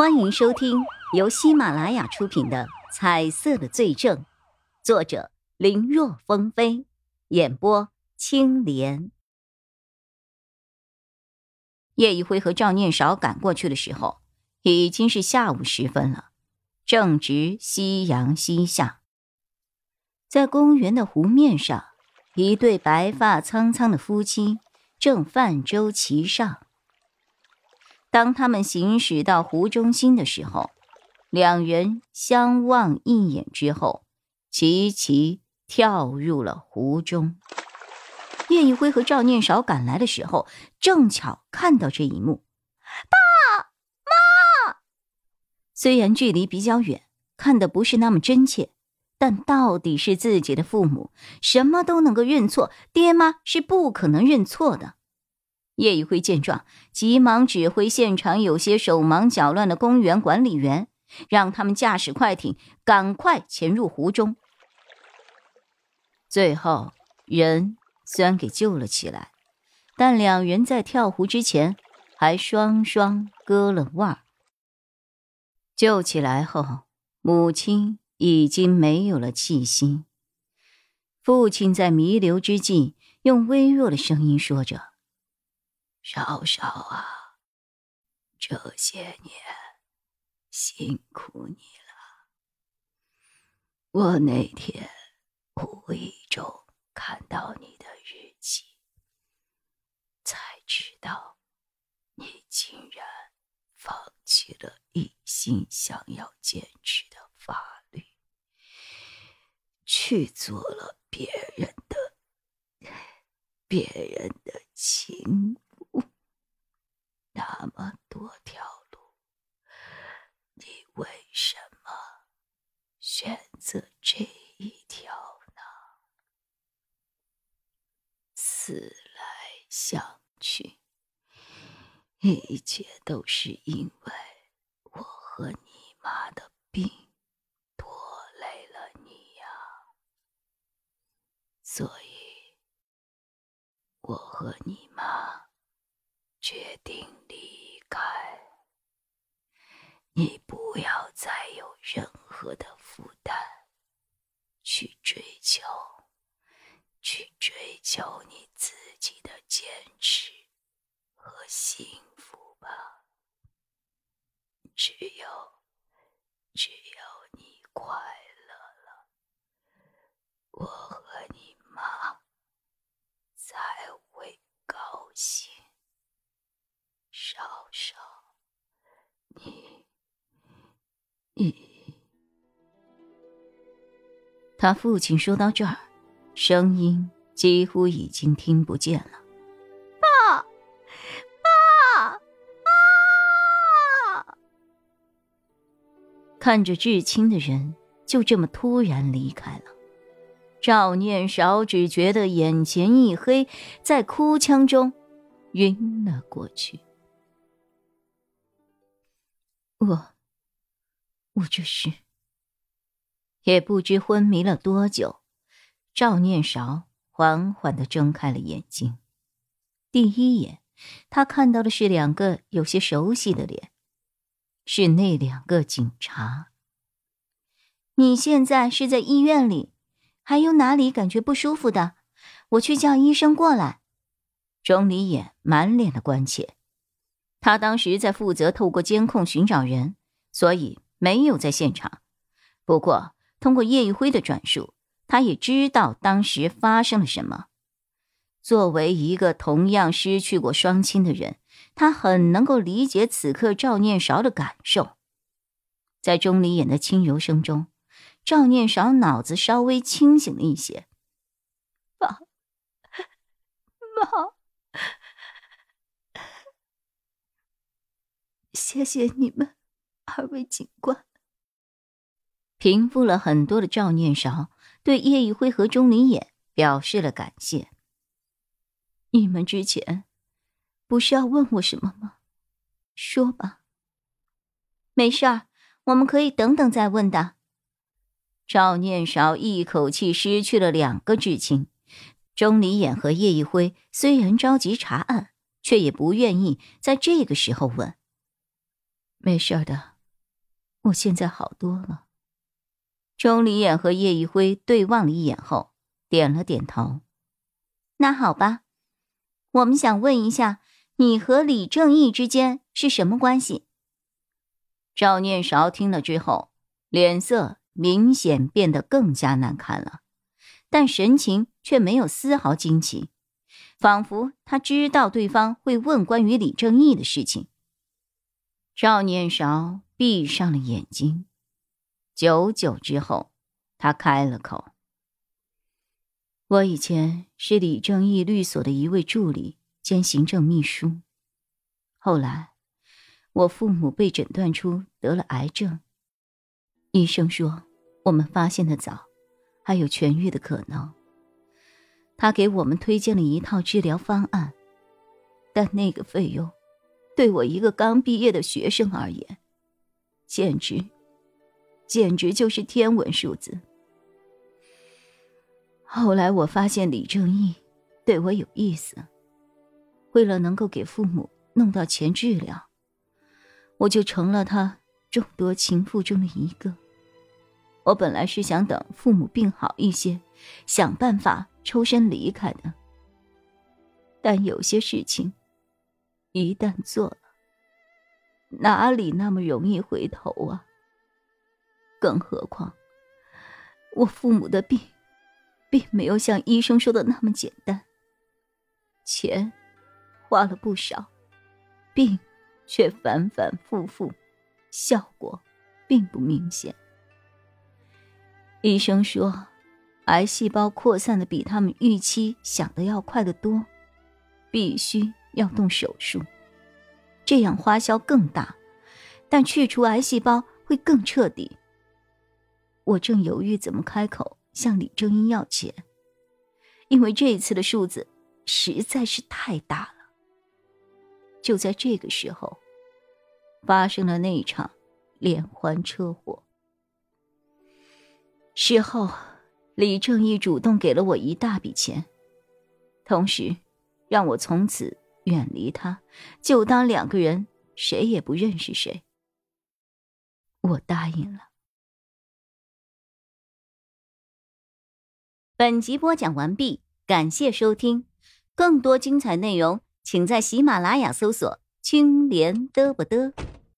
欢迎收听由喜马拉雅出品的《彩色的罪证》，作者林若风飞，演播青莲。叶一辉和赵念韶赶过去的时候，已经是下午时分了，正值夕阳西下。在公园的湖面上，一对白发苍苍的夫妻正泛舟其上。当他们行驶到湖中心的时候，两人相望一眼之后，齐齐跳入了湖中。叶一辉和赵念少赶来的时候，正巧看到这一幕。爸妈，虽然距离比较远，看的不是那么真切，但到底是自己的父母，什么都能够认错，爹妈是不可能认错的。叶一辉见状，急忙指挥现场有些手忙脚乱的公园管理员，让他们驾驶快艇赶快潜入湖中。最后，人虽然给救了起来，但两人在跳湖之前还双双割了腕。救起来后，母亲已经没有了气息，父亲在弥留之际，用微弱的声音说着。少少啊，这些年辛苦你了。我那天无意中看到你的日记，才知道你竟然放弃了一心想要坚持的法律，去做了别人的别人的情。那么多条路，你为什么选择这一条呢？思来想去，一切都是因为我和你妈的病拖累了你呀，所以我和你妈决定。该你不要再有任何的负担，去追求，去追求你自己的坚持和幸福吧。只有，只有你快乐了，我和你妈才会高兴。少少，你。他父亲说到这儿，声音几乎已经听不见了。爸，爸，啊！看着至亲的人就这么突然离开了，赵念少只觉得眼前一黑，在哭腔中晕了过去。我。我这是，也不知昏迷了多久。赵念韶缓缓的睁开了眼睛，第一眼，他看到的是两个有些熟悉的脸，是那两个警察。你现在是在医院里，还有哪里感觉不舒服的？我去叫医生过来。钟离眼满脸的关切，他当时在负责透过监控寻找人，所以。没有在现场，不过通过叶一辉的转述，他也知道当时发生了什么。作为一个同样失去过双亲的人，他很能够理解此刻赵念韶的感受。在钟离眼的轻柔声中，赵念韶脑子稍微清醒了一些。爸，妈，谢谢你们。二位警官，平复了很多的赵念韶对叶一辉和钟离眼表示了感谢。你们之前不是要问我什么吗？说吧。没事儿，我们可以等等再问的。赵念韶一口气失去了两个至亲，钟离眼和叶一辉虽然着急查案，却也不愿意在这个时候问。没事的。我现在好多了。钟离眼和叶一辉对望了一眼后，点了点头。那好吧，我们想问一下，你和李正义之间是什么关系？赵念韶听了之后，脸色明显变得更加难看了，但神情却没有丝毫惊奇，仿佛他知道对方会问关于李正义的事情。赵念韶闭上了眼睛，久久之后，他开了口。我以前是李正义律所的一位助理兼行政秘书，后来我父母被诊断出得了癌症，医生说我们发现的早，还有痊愈的可能。他给我们推荐了一套治疗方案，但那个费用，对我一个刚毕业的学生而言，简直，简直就是天文数字。后来我发现李正义对我有意思，为了能够给父母弄到钱治疗，我就成了他众多情妇中的一个。我本来是想等父母病好一些，想办法抽身离开的。但有些事情，一旦做了，哪里那么容易回头啊？更何况，我父母的病。并没有像医生说的那么简单。钱花了不少，病却反反复复，效果并不明显。医生说，癌细胞扩散的比他们预期想的要快得多，必须要动手术，这样花销更大，但去除癌细胞会更彻底。我正犹豫怎么开口。向李正英要钱，因为这一次的数字实在是太大了。就在这个时候，发生了那一场连环车祸。事后，李正义主动给了我一大笔钱，同时让我从此远离他，就当两个人谁也不认识谁。我答应了。本集播讲完毕，感谢收听，更多精彩内容，请在喜马拉雅搜索“青莲嘚不嘚”。